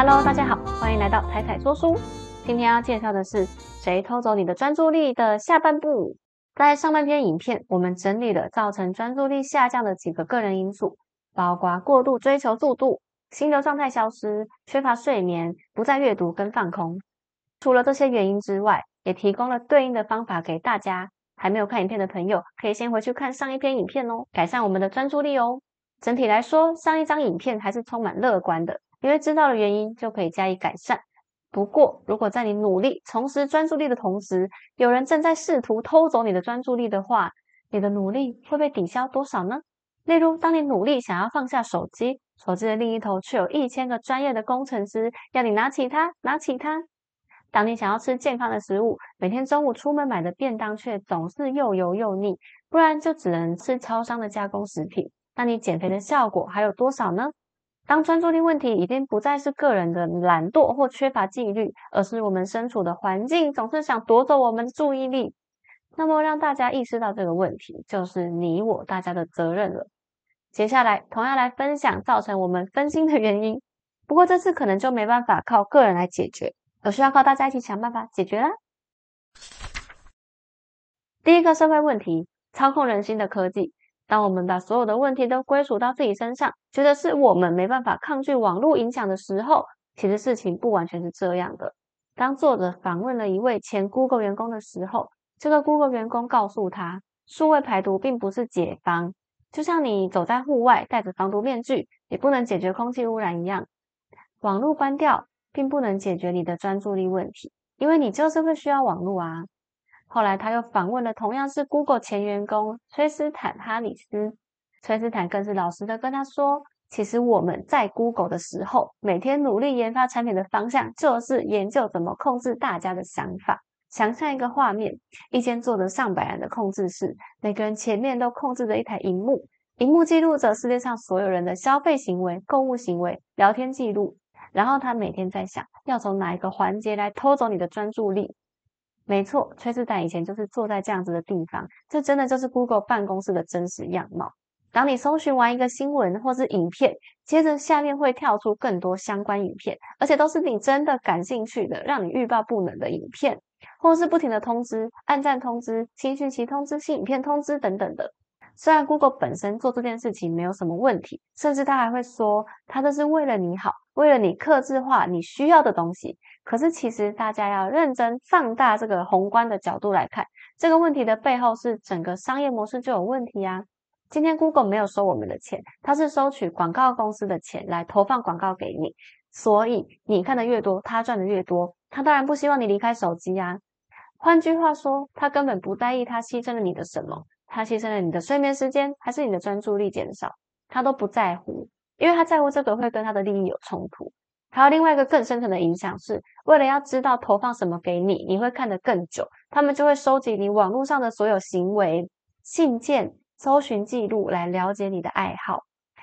Hello，大家好，欢迎来到彩彩说书。今天要介绍的是谁偷走你的专注力的下半部。在上半篇影片，我们整理了造成专注力下降的几个个人因素，包括过度追求速度、心流状态消失、缺乏睡眠、不再阅读跟放空。除了这些原因之外，也提供了对应的方法给大家。还没有看影片的朋友，可以先回去看上一篇影片哦，改善我们的专注力哦。整体来说，上一张影片还是充满乐观的。因为知道了原因，就可以加以改善。不过，如果在你努力重拾专注力的同时，有人正在试图偷走你的专注力的话，你的努力会被抵消多少呢？例如，当你努力想要放下手机，手机的另一头却有一千个专业的工程师要你拿起它，拿起它；当你想要吃健康的食物，每天中午出门买的便当却总是又油又腻，不然就只能吃超商的加工食品，那你减肥的效果还有多少呢？当专注力问题已经不再是个人的懒惰或缺乏纪律，而是我们身处的环境总是想夺走我们的注意力，那么让大家意识到这个问题，就是你我大家的责任了。接下来，同样来分享造成我们分心的原因，不过这次可能就没办法靠个人来解决，而需要靠大家一起想办法解决啦。第一个社会问题：操控人心的科技。当我们把所有的问题都归属到自己身上，觉得是我们没办法抗拒网络影响的时候，其实事情不完全是这样的。当作者访问了一位前 Google 员工的时候，这个 Google 员工告诉他，数位排毒并不是解方，就像你走在户外戴着防毒面具，也不能解决空气污染一样。网络关掉并不能解决你的专注力问题，因为你就是会需要网络啊。后来他又访问了同样是 Google 前员工崔斯坦·哈里斯，崔斯坦更是老实的跟他说：“其实我们在 Google 的时候，每天努力研发产品的方向就是研究怎么控制大家的想法。想象一个画面，一间坐着上百人的控制室，每个人前面都控制着一台荧幕，荧幕记录着世界上所有人的消费行为、购物行为、聊天记录。然后他每天在想，要从哪一个环节来偷走你的专注力。”没错，崔斯坦以前就是坐在这样子的地方，这真的就是 Google 办公室的真实样貌。当你搜寻完一个新闻或是影片，接着下面会跳出更多相关影片，而且都是你真的感兴趣的，让你欲罢不能的影片，或是不停的通知、按赞通知、新讯息通知、新影片通知等等的。虽然 Google 本身做这件事情没有什么问题，甚至他还会说，他这是为了你好。为了你克制化你需要的东西，可是其实大家要认真放大这个宏观的角度来看，这个问题的背后是整个商业模式就有问题啊。今天 Google 没有收我们的钱，它是收取广告公司的钱来投放广告给你，所以你看的越多，它赚的越多，它当然不希望你离开手机啊。换句话说，它根本不在意它牺牲了你的什么，它牺牲了你的睡眠时间，还是你的专注力减少，它都不在乎。因为他在乎这个会跟他的利益有冲突，还有另外一个更深层的影响，是为了要知道投放什么给你，你会看得更久，他们就会收集你网络上的所有行为、信件、搜寻记录来了解你的爱好，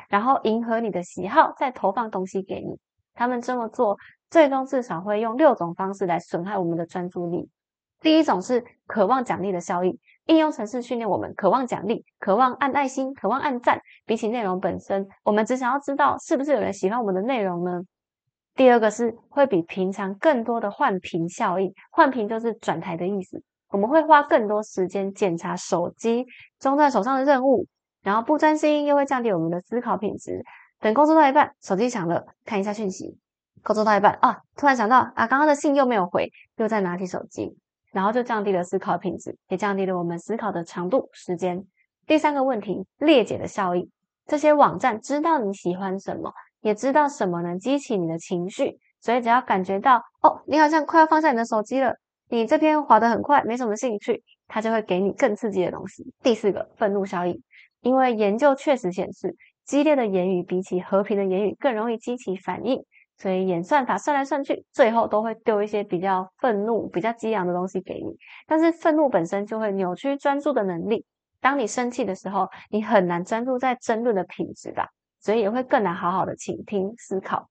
然后迎合你的喜好，再投放东西给你。他们这么做，最终至少会用六种方式来损害我们的专注力。第一种是渴望奖励的效应，应用程式训练我们渴望奖励，渴望按爱心，渴望按赞。比起内容本身，我们只想要知道是不是有人喜欢我们的内容呢？第二个是会比平常更多的换屏效应，换屏就是转台的意思。我们会花更多时间检查手机中在手上的任务，然后不专心又会降低我们的思考品质。等工作到一半，手机响了，看一下讯息。工作到一半啊，突然想到啊，刚刚的信又没有回，又再拿起手机。然后就降低了思考品质，也降低了我们思考的长度、时间。第三个问题，裂解的效应。这些网站知道你喜欢什么，也知道什么能激起你的情绪，所以只要感觉到哦，你好像快要放下你的手机了，你这篇滑得很快，没什么兴趣，它就会给你更刺激的东西。第四个，愤怒效应。因为研究确实显示，激烈的言语比起和平的言语更容易激起反应。所以演算法算来算去，最后都会丢一些比较愤怒、比较激昂的东西给你。但是愤怒本身就会扭曲专注的能力。当你生气的时候，你很难专注在争论的品质吧，所以也会更难好好的倾听、思考。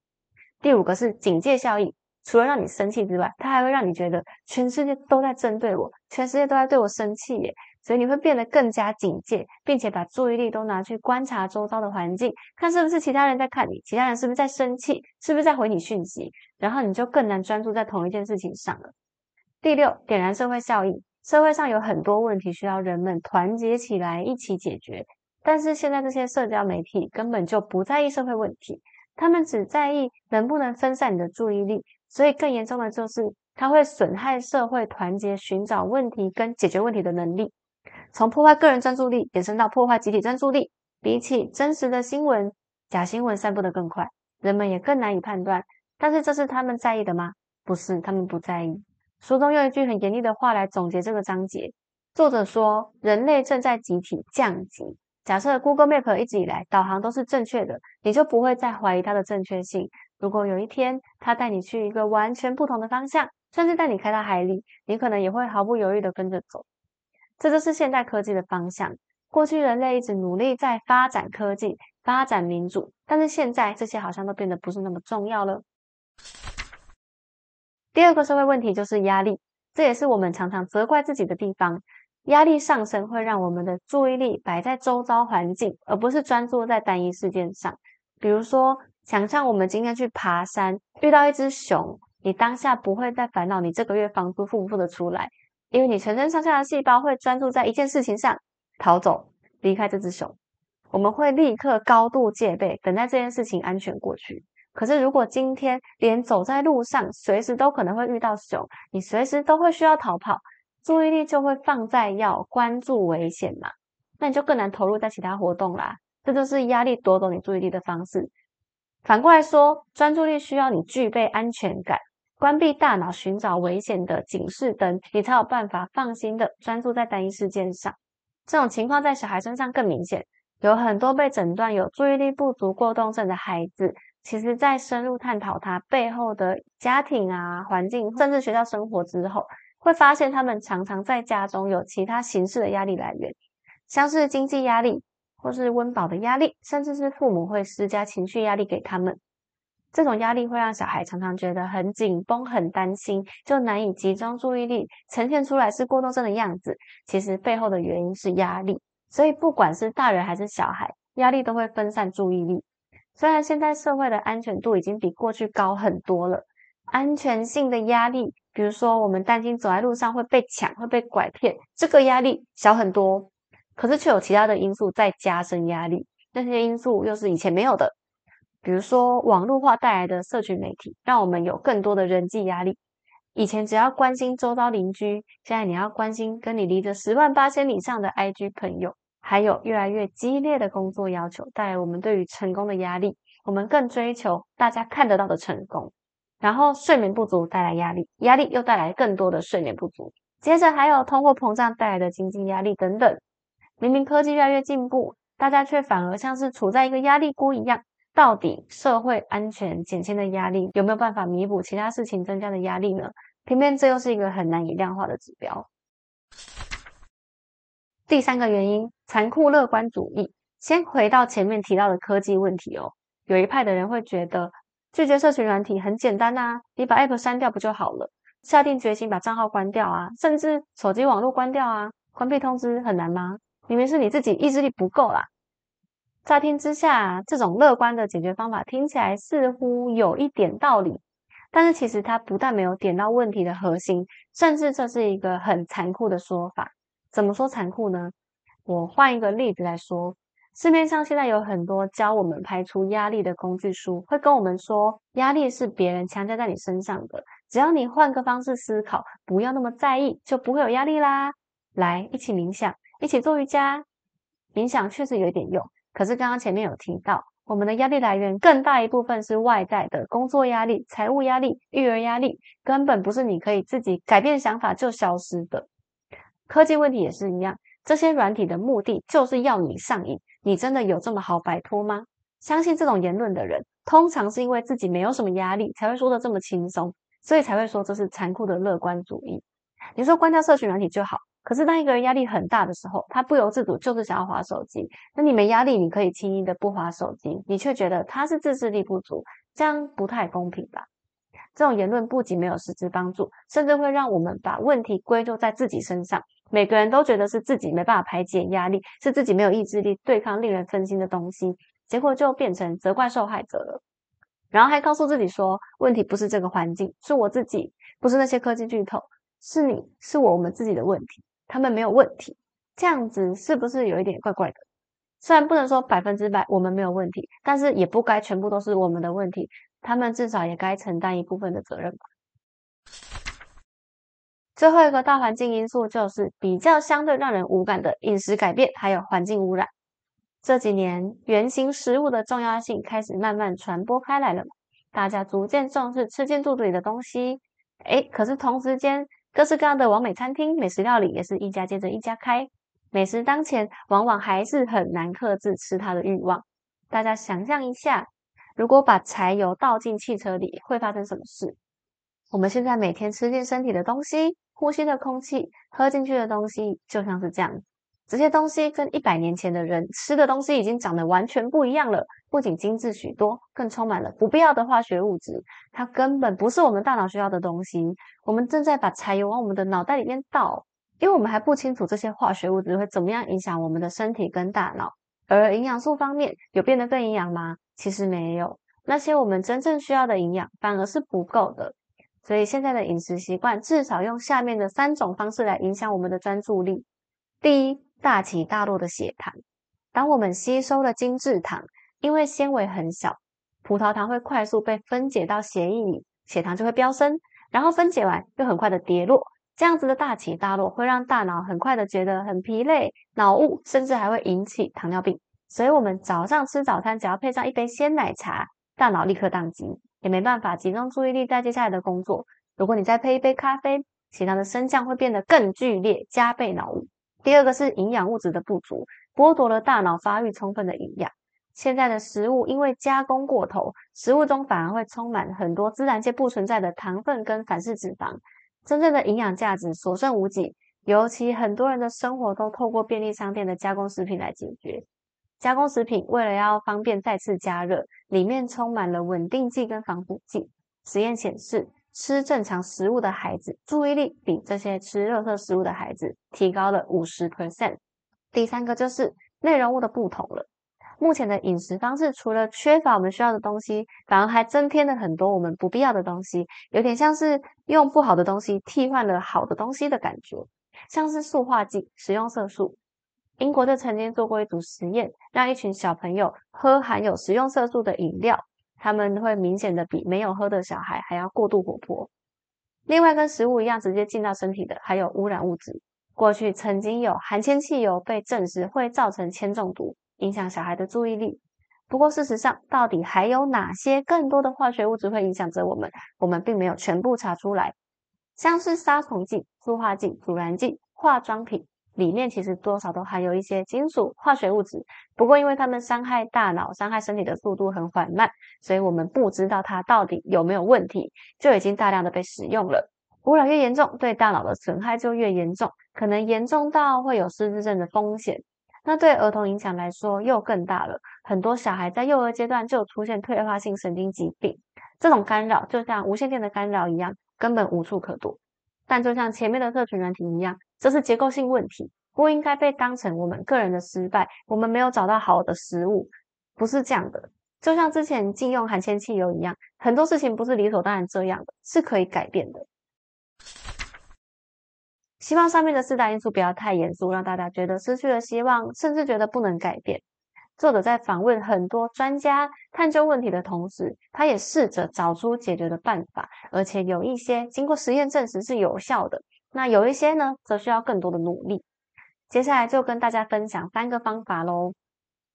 第五个是警戒效应，除了让你生气之外，它还会让你觉得全世界都在针对我，全世界都在对我生气耶。所以你会变得更加警戒，并且把注意力都拿去观察周遭的环境，看是不是其他人在看你，其他人是不是在生气，是不是在回你讯息，然后你就更难专注在同一件事情上了。第六，点燃社会效应。社会上有很多问题需要人们团结起来一起解决，但是现在这些社交媒体根本就不在意社会问题，他们只在意能不能分散你的注意力。所以更严重的就是，它会损害社会团结、寻找问题跟解决问题的能力。从破坏个人专注力延伸到破坏集体专注力，比起真实的新闻，假新闻散布的更快，人们也更难以判断。但是这是他们在意的吗？不是，他们不在意。书中用一句很严厉的话来总结这个章节。作者说：“人类正在集体降级。假设 Google Map 一直以来导航都是正确的，你就不会再怀疑它的正确性。如果有一天它带你去一个完全不同的方向，甚至带你开到海里，你可能也会毫不犹豫的跟着走。这就是现代科技的方向。过去人类一直努力在发展科技、发展民主，但是现在这些好像都变得不是那么重要了。”第二个社会问题就是压力，这也是我们常常责怪自己的地方。压力上升会让我们的注意力摆在周遭环境，而不是专注在单一事件上。比如说，想象我们今天去爬山，遇到一只熊，你当下不会再烦恼你这个月房租付不付得出来，因为你全身上下的细胞会专注在一件事情上，逃走，离开这只熊。我们会立刻高度戒备，等待这件事情安全过去。可是，如果今天连走在路上，随时都可能会遇到熊，你随时都会需要逃跑，注意力就会放在要关注危险嘛？那你就更难投入在其他活动啦。这就是压力夺走你注意力的方式。反过来说，专注力需要你具备安全感，关闭大脑寻找危险的警示灯，你才有办法放心的专注在单一事件上。这种情况在小孩身上更明显，有很多被诊断有注意力不足过动症的孩子。其实，在深入探讨他背后的家庭啊、环境，甚至学校生活之后，会发现他们常常在家中有其他形式的压力来源，像是经济压力，或是温饱的压力，甚至是父母会施加情绪压力给他们。这种压力会让小孩常常觉得很紧绷、很担心，就难以集中注意力，呈现出来是过动症的样子。其实背后的原因是压力，所以不管是大人还是小孩，压力都会分散注意力。虽然现在社会的安全度已经比过去高很多了，安全性的压力，比如说我们担心走在路上会被抢、会被拐骗，这个压力小很多。可是却有其他的因素在加深压力，那些因素又是以前没有的。比如说网络化带来的社群媒体，让我们有更多的人际压力。以前只要关心周遭邻居，现在你要关心跟你离着十万八千里上的 IG 朋友。还有越来越激烈的工作要求带来我们对于成功的压力，我们更追求大家看得到的成功。然后睡眠不足带来压力，压力又带来更多的睡眠不足。接着还有通货膨胀带来的经济压力等等。明明科技越来越进步，大家却反而像是处在一个压力锅一样。到底社会安全减轻的压力有没有办法弥补其他事情增加的压力呢？偏偏这又是一个很难以量化的指标。第三个原因，残酷乐观主义。先回到前面提到的科技问题哦。有一派的人会觉得，拒绝社群软体很简单呐，你把 App 删掉不就好了？下定决心把账号关掉啊，甚至手机网络关掉啊，关闭通知很难吗？明明是你自己意志力不够啦。乍听之下，这种乐观的解决方法听起来似乎有一点道理，但是其实它不但没有点到问题的核心，甚至这是一个很残酷的说法。怎么说残酷呢？我换一个例子来说，市面上现在有很多教我们排除压力的工具书，会跟我们说，压力是别人强加在你身上的，只要你换个方式思考，不要那么在意，就不会有压力啦。来，一起冥想，一起做瑜伽。冥想确实有一点用，可是刚刚前面有提到，我们的压力来源更大一部分是外在的，工作压力、财务压力、育儿压力，根本不是你可以自己改变想法就消失的。科技问题也是一样，这些软体的目的就是要你上瘾。你真的有这么好摆脱吗？相信这种言论的人，通常是因为自己没有什么压力，才会说的这么轻松，所以才会说这是残酷的乐观主义。你说关掉社群软体就好，可是当一个人压力很大的时候，他不由自主就是想要划手机。那你没压力，你可以轻易的不划手机，你却觉得他是自制力不足，这样不太公平吧？这种言论不仅没有实质帮助，甚至会让我们把问题归咎在自己身上。每个人都觉得是自己没办法排解压力，是自己没有意志力对抗令人分心的东西，结果就变成责怪受害者了。然后还告诉自己说，问题不是这个环境，是我自己，不是那些科技巨头，是你是我们自己的问题，他们没有问题。这样子是不是有一点怪怪的？虽然不能说百分之百我们没有问题，但是也不该全部都是我们的问题，他们至少也该承担一部分的责任吧。最后一个大环境因素就是比较相对让人无感的饮食改变，还有环境污染。这几年，原型食物的重要性开始慢慢传播开来了，大家逐渐重视吃进肚子里的东西。诶，可是同时间，各式各样的完美餐厅、美食料理也是一家接着一家开。美食当前，往往还是很难克制吃它的欲望。大家想象一下，如果把柴油倒进汽车里，会发生什么事？我们现在每天吃进身体的东西。呼吸的空气，喝进去的东西，就像是这样。这些东西跟一百年前的人吃的东西已经长得完全不一样了，不仅精致许多，更充满了不必要的化学物质。它根本不是我们大脑需要的东西。我们正在把柴油往我们的脑袋里面倒，因为我们还不清楚这些化学物质会怎么样影响我们的身体跟大脑。而营养素方面，有变得更营养吗？其实没有。那些我们真正需要的营养，反而是不够的。所以现在的饮食习惯至少用下面的三种方式来影响我们的专注力。第一，大起大落的血糖。当我们吸收了精制糖，因为纤维很小，葡萄糖会快速被分解到血液里，血糖就会飙升，然后分解完又很快的跌落。这样子的大起大落会让大脑很快的觉得很疲累、脑雾，甚至还会引起糖尿病。所以，我们早上吃早餐只要配上一杯鲜奶茶，大脑立刻宕机。也没办法集中注意力在接下来的工作。如果你再配一杯咖啡，血糖的升降会变得更剧烈，加倍脑雾。第二个是营养物质的不足，剥夺了大脑发育充分的营养。现在的食物因为加工过头，食物中反而会充满很多自然界不存在的糖分跟反式脂肪，真正的营养价值所剩无几。尤其很多人的生活都透过便利商店的加工食品来解决。加工食品为了要方便再次加热，里面充满了稳定剂跟防腐剂。实验显示，吃正常食物的孩子注意力比这些吃热色食物的孩子提高了五十 percent。第三个就是内容物的不同了。目前的饮食方式除了缺乏我们需要的东西，反而还增添了很多我们不必要的东西，有点像是用不好的东西替换了好的东西的感觉，像是塑化剂、食用色素。英国就曾经做过一组实验，让一群小朋友喝含有食用色素的饮料，他们会明显的比没有喝的小孩还要过度活泼。另外，跟食物一样直接进到身体的还有污染物质。过去曾经有含铅汽油被证实会造成铅中毒，影响小孩的注意力。不过，事实上到底还有哪些更多的化学物质会影响着我们？我们并没有全部查出来，像是杀虫剂、塑化剂、阻燃剂、化妆品。里面其实多少都含有一些金属化学物质，不过因为它们伤害大脑、伤害身体的速度很缓慢，所以我们不知道它到底有没有问题，就已经大量的被使用了。污染越严重，对大脑的损害就越严重，可能严重到会有失智症的风险。那对儿童影响来说又更大了，很多小孩在幼儿阶段就出现退化性神经疾病。这种干扰就像无线电的干扰一样，根本无处可躲。但就像前面的社群软体一样。这是结构性问题，不应该被当成我们个人的失败。我们没有找到好的食物，不是这样的。就像之前禁用含铅汽油一样，很多事情不是理所当然这样的，是可以改变的。希望上面的四大因素不要太严肃，让大家觉得失去了希望，甚至觉得不能改变。作者在访问很多专家、探究问题的同时，他也试着找出解决的办法，而且有一些经过实验证实是有效的。那有一些呢，则需要更多的努力。接下来就跟大家分享三个方法喽。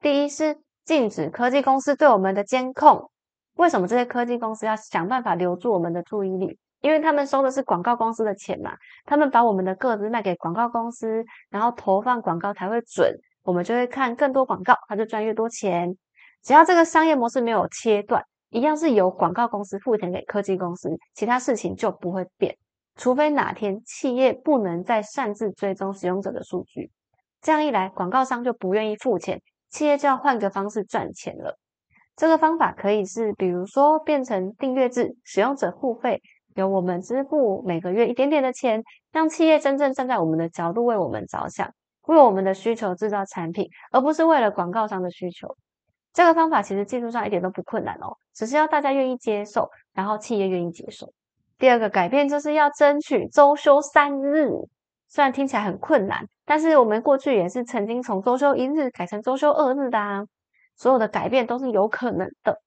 第一是禁止科技公司对我们的监控。为什么这些科技公司要想办法留住我们的注意力？因为他们收的是广告公司的钱嘛。他们把我们的个资卖给广告公司，然后投放广告才会准，我们就会看更多广告，他就赚越多钱。只要这个商业模式没有切断，一样是由广告公司付钱给科技公司，其他事情就不会变。除非哪天企业不能再擅自追踪使用者的数据，这样一来，广告商就不愿意付钱，企业就要换个方式赚钱了。这个方法可以是，比如说变成订阅制，使用者付费，由我们支付每个月一点点的钱，让企业真正站在我们的角度为我们着想，为我们的需求制造产品，而不是为了广告商的需求。这个方法其实技术上一点都不困难哦，只是要大家愿意接受，然后企业愿意接受。第二个改变就是要争取周休三日，虽然听起来很困难，但是我们过去也是曾经从周休一日改成周休二日的啊。所有的改变都是有可能的，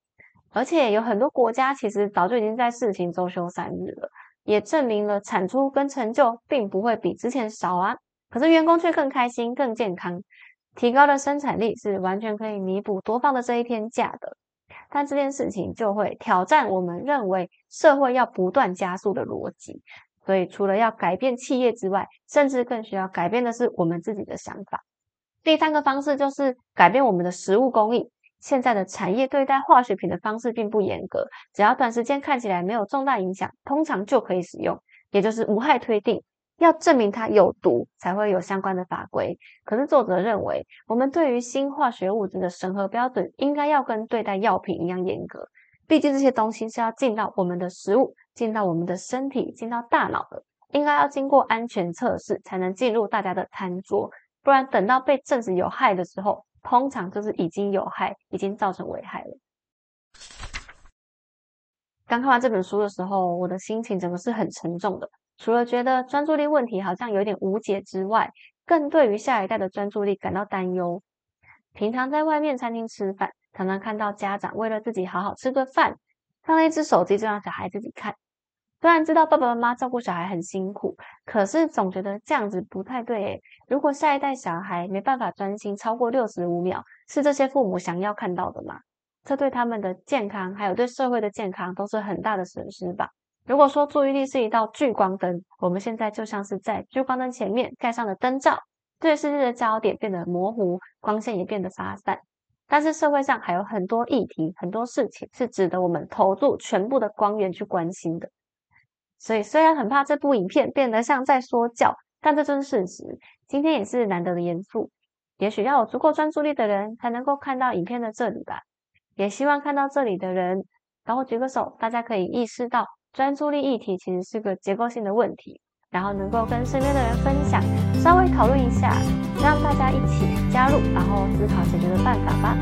而且有很多国家其实早就已经在试行周休三日了，也证明了产出跟成就并不会比之前少啊。可是员工却更开心、更健康，提高的生产力是完全可以弥补多放的这一天假的。但这件事情就会挑战我们认为社会要不断加速的逻辑，所以除了要改变企业之外，甚至更需要改变的是我们自己的想法。第三个方式就是改变我们的食物工艺。现在的产业对待化学品的方式并不严格，只要短时间看起来没有重大影响，通常就可以使用，也就是无害推定。要证明它有毒，才会有相关的法规。可是作者认为，我们对于新化学物质的审核标准，应该要跟对待药品一样严格。毕竟这些东西是要进到我们的食物、进到我们的身体、进到大脑的，应该要经过安全测试，才能进入大家的餐桌。不然等到被证实有害的时候，通常就是已经有害，已经造成危害了。刚看完这本书的时候，我的心情整个是很沉重的。除了觉得专注力问题好像有点无解之外，更对于下一代的专注力感到担忧。平常在外面餐厅吃饭，常常看到家长为了自己好好吃个饭，放了一只手机就让小孩自己看。虽然知道爸爸妈妈照顾小孩很辛苦，可是总觉得这样子不太对。如果下一代小孩没办法专心超过六十五秒，是这些父母想要看到的吗？这对他们的健康，还有对社会的健康，都是很大的损失吧。如果说注意力是一道聚光灯，我们现在就像是在聚光灯前面盖上了灯罩，对世界的焦点变得模糊，光线也变得发散。但是社会上还有很多议题、很多事情是值得我们投入全部的光源去关心的。所以虽然很怕这部影片变得像在说教，但这就是事实。今天也是难得的严肃，也许要有足够专注力的人才能够看到影片的这里吧。也希望看到这里的人，然后举个手，大家可以意识到专注力议题其实是个结构性的问题，然后能够跟身边的人分享，稍微讨论一下，让大家一起加入，然后思考解决的办法吧。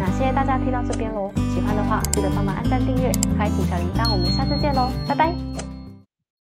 那谢谢大家听到这边喽，喜欢的话记得帮忙按赞、订阅、开启小铃铛，我们下次见喽，拜拜。